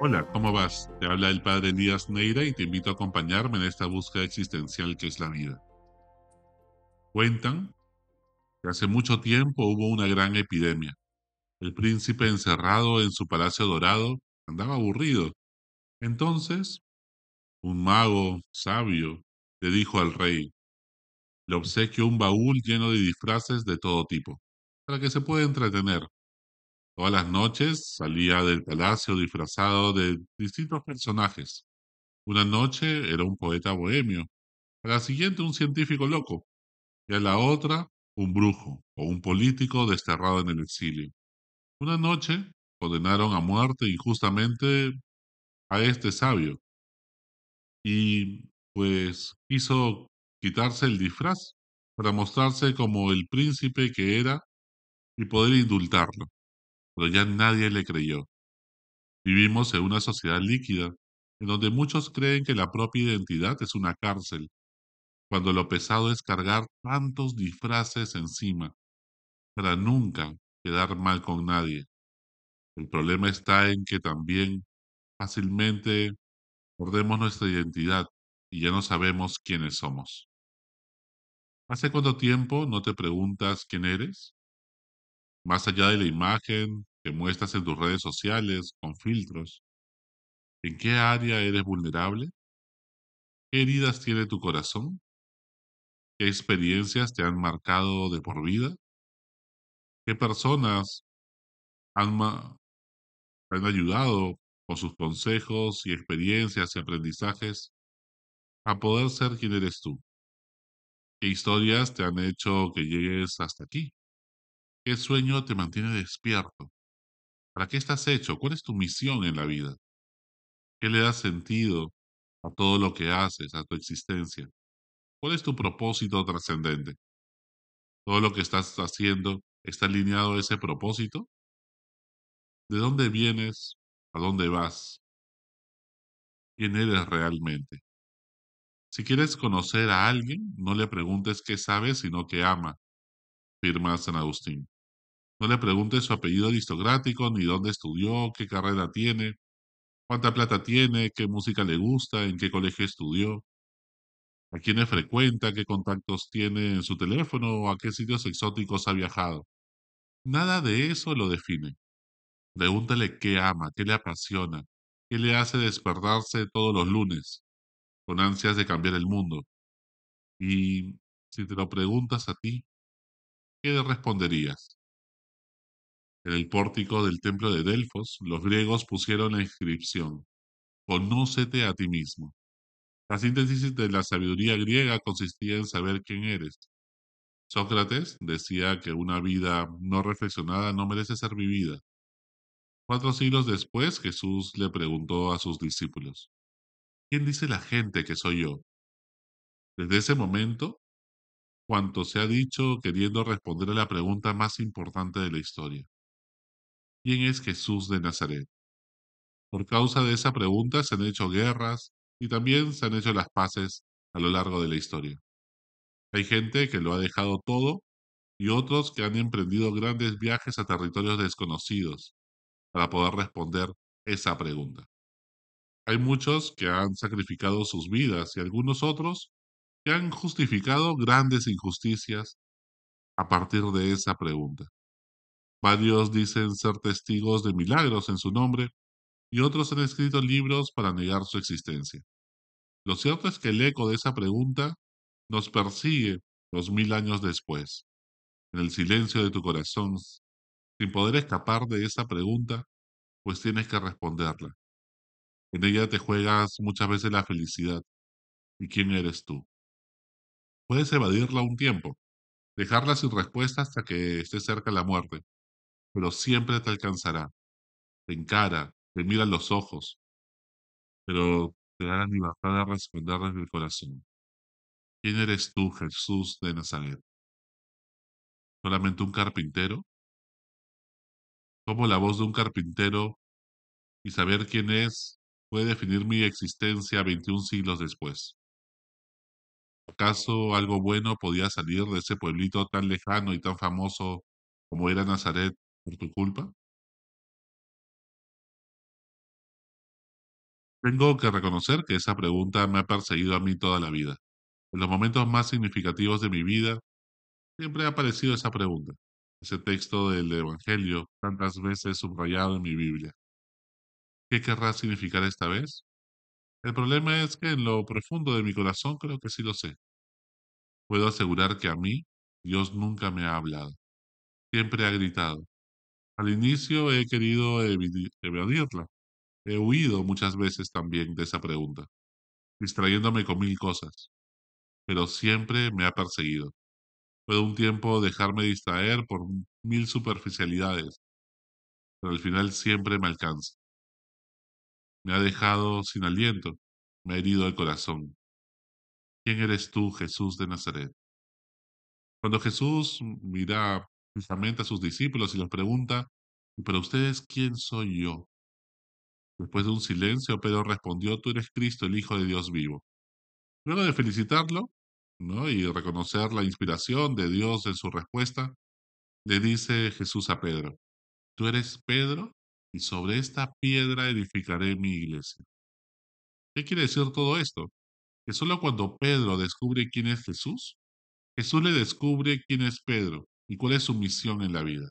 Hola, ¿cómo vas? Te habla el padre Elías Neira y te invito a acompañarme en esta búsqueda existencial que es la vida. Cuentan que hace mucho tiempo hubo una gran epidemia. El príncipe encerrado en su palacio dorado andaba aburrido. Entonces, un mago sabio le dijo al rey, le obsequio un baúl lleno de disfraces de todo tipo, para que se pueda entretener. Todas las noches salía del palacio disfrazado de distintos personajes. Una noche era un poeta bohemio, a la siguiente un científico loco, y a la otra un brujo o un político desterrado en el exilio. Una noche condenaron a muerte injustamente a este sabio, y pues quiso quitarse el disfraz para mostrarse como el príncipe que era y poder indultarlo pero ya nadie le creyó. Vivimos en una sociedad líquida, en donde muchos creen que la propia identidad es una cárcel, cuando lo pesado es cargar tantos disfraces encima, para nunca quedar mal con nadie. El problema está en que también fácilmente perdemos nuestra identidad y ya no sabemos quiénes somos. ¿Hace cuánto tiempo no te preguntas quién eres? Más allá de la imagen muestras en tus redes sociales con filtros, ¿en qué área eres vulnerable? ¿Qué heridas tiene tu corazón? ¿Qué experiencias te han marcado de por vida? ¿Qué personas han, han ayudado con sus consejos y experiencias y aprendizajes a poder ser quien eres tú? ¿Qué historias te han hecho que llegues hasta aquí? ¿Qué sueño te mantiene despierto? ¿Para qué estás hecho? ¿Cuál es tu misión en la vida? ¿Qué le da sentido a todo lo que haces, a tu existencia? ¿Cuál es tu propósito trascendente? ¿Todo lo que estás haciendo está alineado a ese propósito? ¿De dónde vienes? ¿A dónde vas? ¿Quién eres realmente? Si quieres conocer a alguien, no le preguntes qué sabe, sino qué ama, firma San Agustín. No le preguntes su apellido aristocrático, ni dónde estudió, qué carrera tiene, cuánta plata tiene, qué música le gusta, en qué colegio estudió, a quiénes frecuenta, qué contactos tiene en su teléfono o a qué sitios exóticos ha viajado. Nada de eso lo define. Pregúntale qué ama, qué le apasiona, qué le hace despertarse todos los lunes, con ansias de cambiar el mundo. Y si te lo preguntas a ti, ¿qué le responderías? En el pórtico del templo de Delfos, los griegos pusieron la inscripción, Conócete a ti mismo. La síntesis de la sabiduría griega consistía en saber quién eres. Sócrates decía que una vida no reflexionada no merece ser vivida. Cuatro siglos después, Jesús le preguntó a sus discípulos, ¿quién dice la gente que soy yo? Desde ese momento, cuanto se ha dicho queriendo responder a la pregunta más importante de la historia. ¿Quién es Jesús de Nazaret? Por causa de esa pregunta se han hecho guerras y también se han hecho las paces a lo largo de la historia. Hay gente que lo ha dejado todo y otros que han emprendido grandes viajes a territorios desconocidos para poder responder esa pregunta. Hay muchos que han sacrificado sus vidas y algunos otros que han justificado grandes injusticias a partir de esa pregunta. Varios dicen ser testigos de milagros en su nombre y otros han escrito libros para negar su existencia. Lo cierto es que el eco de esa pregunta nos persigue dos mil años después. En el silencio de tu corazón, sin poder escapar de esa pregunta, pues tienes que responderla. En ella te juegas muchas veces la felicidad. ¿Y quién eres tú? Puedes evadirla un tiempo, dejarla sin respuesta hasta que esté cerca la muerte, pero siempre te alcanzará. Te encara, te mira los ojos, pero te da la libertad de responder desde el corazón. ¿Quién eres tú, Jesús de Nazaret? ¿Solamente un carpintero? ¿Cómo la voz de un carpintero y saber quién es puede definir mi existencia 21 siglos después? ¿Acaso algo bueno podía salir de ese pueblito tan lejano y tan famoso como era Nazaret por tu culpa? Tengo que reconocer que esa pregunta me ha perseguido a mí toda la vida. En los momentos más significativos de mi vida, siempre ha aparecido esa pregunta, ese texto del Evangelio, tantas veces subrayado en mi Biblia. ¿Qué querrá significar esta vez? El problema es que en lo profundo de mi corazón creo que sí lo sé. Puedo asegurar que a mí Dios nunca me ha hablado. Siempre ha gritado. Al inicio he querido evadirla. He huido muchas veces también de esa pregunta, distrayéndome con mil cosas, pero siempre me ha perseguido. Puedo un tiempo dejarme distraer por mil superficialidades, pero al final siempre me alcanza. Me ha dejado sin aliento, me ha herido el corazón. ¿Quién eres tú, Jesús de Nazaret? Cuando Jesús mira fijamente a sus discípulos y les pregunta, ¿pero ustedes quién soy yo? Después de un silencio, Pedro respondió, tú eres Cristo, el Hijo de Dios vivo. Luego de felicitarlo ¿no? y reconocer la inspiración de Dios en su respuesta, le dice Jesús a Pedro, tú eres Pedro y sobre esta piedra edificaré mi iglesia. ¿Qué quiere decir todo esto? Que solo cuando Pedro descubre quién es Jesús, Jesús le descubre quién es Pedro y cuál es su misión en la vida.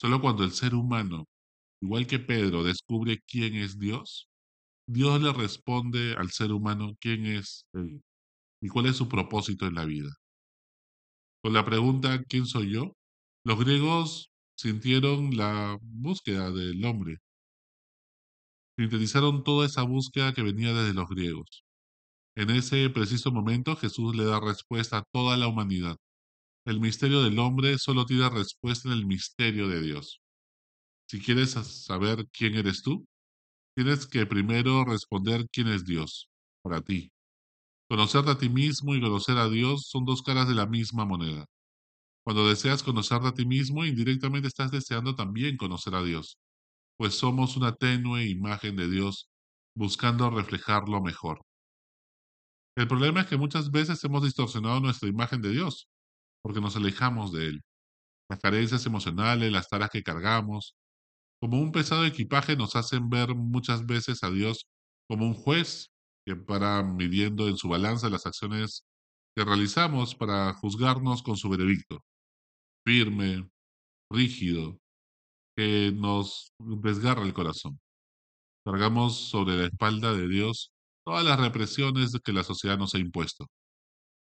Solo cuando el ser humano, igual que Pedro, descubre quién es Dios, Dios le responde al ser humano quién es Él y cuál es su propósito en la vida. Con la pregunta ¿quién soy yo? Los griegos sintieron la búsqueda del hombre. Sintetizaron toda esa búsqueda que venía desde los griegos. En ese preciso momento Jesús le da respuesta a toda la humanidad. El misterio del hombre solo tiene respuesta en el misterio de Dios. Si quieres saber quién eres tú, tienes que primero responder quién es Dios para ti. Conocerte a ti mismo y conocer a Dios son dos caras de la misma moneda. Cuando deseas conocerte a ti mismo, indirectamente estás deseando también conocer a Dios, pues somos una tenue imagen de Dios buscando reflejarlo mejor. El problema es que muchas veces hemos distorsionado nuestra imagen de Dios, porque nos alejamos de Él. Las carencias emocionales, las taras que cargamos, como un pesado equipaje nos hacen ver muchas veces a Dios como un juez que para midiendo en su balanza las acciones que realizamos para juzgarnos con su veredicto, firme, rígido, que nos desgarra el corazón. Cargamos sobre la espalda de Dios todas las represiones que la sociedad nos ha impuesto,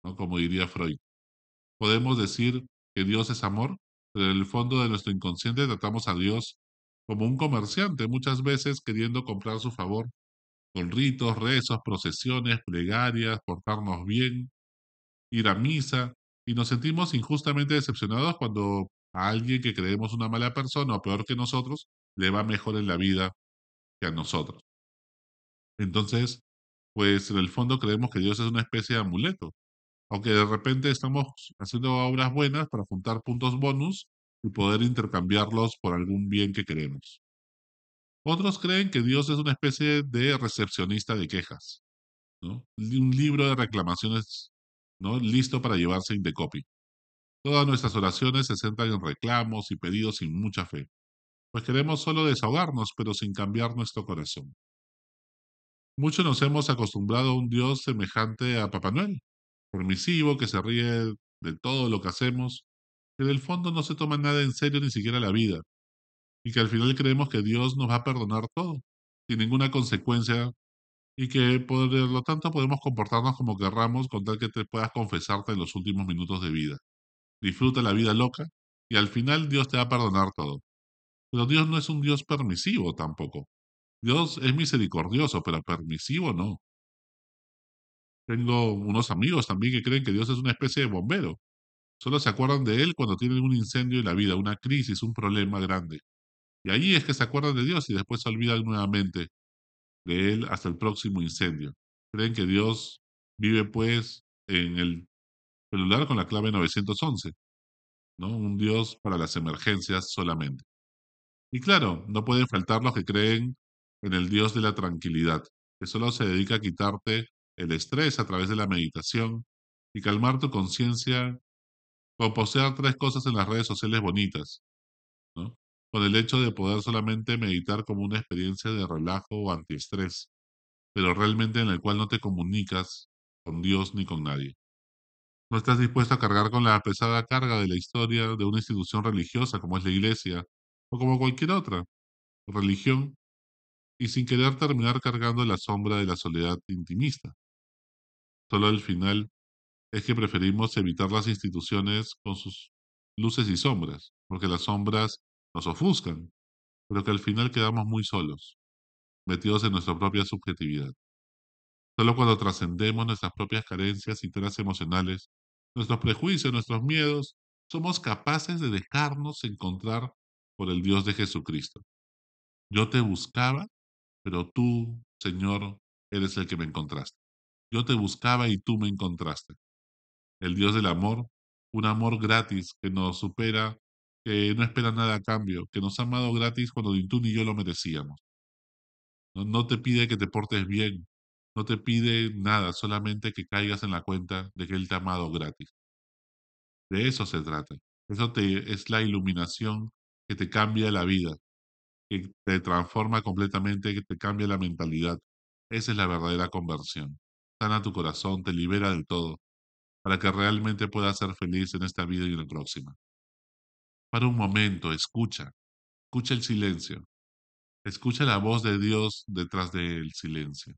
¿no? como diría Freud. Podemos decir que Dios es amor, pero en el fondo de nuestro inconsciente tratamos a Dios como un comerciante, muchas veces queriendo comprar su favor con ritos, rezos, procesiones, plegarias, portarnos bien, ir a misa, y nos sentimos injustamente decepcionados cuando a alguien que creemos una mala persona o peor que nosotros le va mejor en la vida que a nosotros. Entonces, pues en el fondo creemos que Dios es una especie de amuleto, aunque de repente estamos haciendo obras buenas para juntar puntos bonus y poder intercambiarlos por algún bien que queremos. Otros creen que Dios es una especie de recepcionista de quejas. Un libro de reclamaciones, ¿no? Listo para llevarse in the copy. Todas nuestras oraciones se centran en reclamos y pedidos sin mucha fe, pues queremos solo desahogarnos, pero sin cambiar nuestro corazón. Muchos nos hemos acostumbrado a un Dios semejante a Papá Noel, permisivo, que se ríe de todo lo que hacemos, que en el fondo no se toma nada en serio ni siquiera la vida, y que al final creemos que Dios nos va a perdonar todo, sin ninguna consecuencia, y que por lo tanto podemos comportarnos como querramos con tal que te puedas confesarte en los últimos minutos de vida. Disfruta la vida loca y al final Dios te va a perdonar todo. Pero Dios no es un Dios permisivo tampoco. Dios es misericordioso, pero permisivo no. Tengo unos amigos también que creen que Dios es una especie de bombero. Solo se acuerdan de Él cuando tienen un incendio en la vida, una crisis, un problema grande. Y ahí es que se acuerdan de Dios y después se olvidan nuevamente de Él hasta el próximo incendio. Creen que Dios vive pues en el celular con la clave 911, ¿no? Un Dios para las emergencias solamente. Y claro, no pueden faltar los que creen en el Dios de la tranquilidad, que solo se dedica a quitarte el estrés a través de la meditación y calmar tu conciencia con poseer tres cosas en las redes sociales bonitas, ¿no? con el hecho de poder solamente meditar como una experiencia de relajo o antiestrés, pero realmente en el cual no te comunicas con Dios ni con nadie. No estás dispuesto a cargar con la pesada carga de la historia de una institución religiosa como es la iglesia o como cualquier otra religión y sin querer terminar cargando la sombra de la soledad intimista. Solo al final es que preferimos evitar las instituciones con sus luces y sombras, porque las sombras nos ofuscan, pero que al final quedamos muy solos, metidos en nuestra propia subjetividad. Solo cuando trascendemos nuestras propias carencias y teras emocionales, nuestros prejuicios, nuestros miedos, somos capaces de dejarnos encontrar por el Dios de Jesucristo. Yo te buscaba, pero tú, Señor, eres el que me encontraste. Yo te buscaba y tú me encontraste. El Dios del amor, un amor gratis que nos supera, que no espera nada a cambio, que nos ha amado gratis cuando ni tú ni yo lo merecíamos. No, te pide que te portes bien, no te pide nada, solamente que caigas en la cuenta de que Él te ha amado gratis. De eso se trata. Eso te, es la iluminación que te cambia la vida, que te transforma completamente, que te cambia la mentalidad. Esa es la verdadera conversión. Sana tu corazón, te libera del todo, para que realmente puedas ser feliz en esta vida y en la próxima. Para un momento, escucha, escucha el silencio, escucha la voz de Dios detrás del silencio.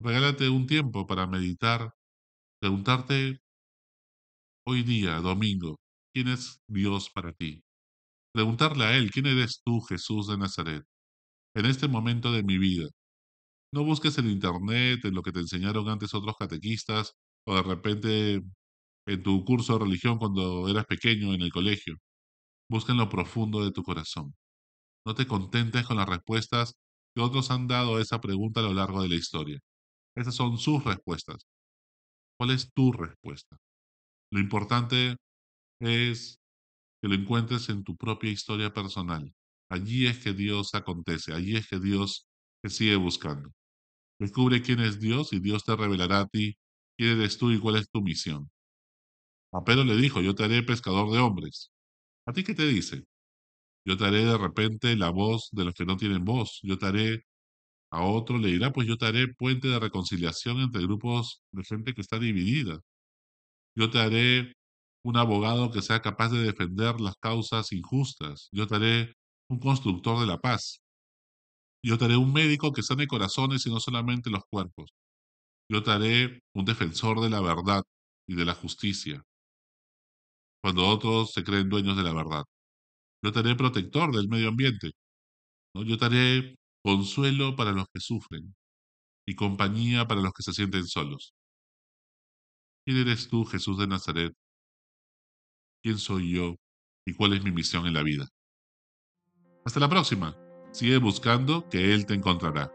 Regálate un tiempo para meditar, preguntarte hoy día, domingo, ¿quién es Dios para ti? Preguntarle a Él, ¿quién eres tú, Jesús de Nazaret? En este momento de mi vida. No busques en Internet, en lo que te enseñaron antes otros catequistas, o de repente en tu curso de religión cuando eras pequeño en el colegio. Busca en lo profundo de tu corazón. No te contentes con las respuestas que otros han dado a esa pregunta a lo largo de la historia. Esas son sus respuestas. ¿Cuál es tu respuesta? Lo importante es que lo encuentres en tu propia historia personal. Allí es que Dios acontece, allí es que Dios te sigue buscando. Descubre quién es Dios y Dios te revelará a ti quién eres tú y cuál es tu misión. A Pedro le dijo, yo te haré pescador de hombres. ¿A ti qué te dice? Yo te haré de repente la voz de los que no tienen voz. Yo te haré, a otro le dirá, pues yo te haré puente de reconciliación entre grupos de gente que está dividida. Yo te haré un abogado que sea capaz de defender las causas injustas. Yo te haré un constructor de la paz. Yo te haré un médico que sane corazones y no solamente los cuerpos. Yo te haré un defensor de la verdad y de la justicia, cuando otros se creen dueños de la verdad. Yo te haré protector del medio ambiente. Yo te haré consuelo para los que sufren y compañía para los que se sienten solos. ¿Quién eres tú, Jesús de Nazaret, quién soy yo y cuál es mi misión en la vida. Hasta la próxima. Sigue buscando que Él te encontrará.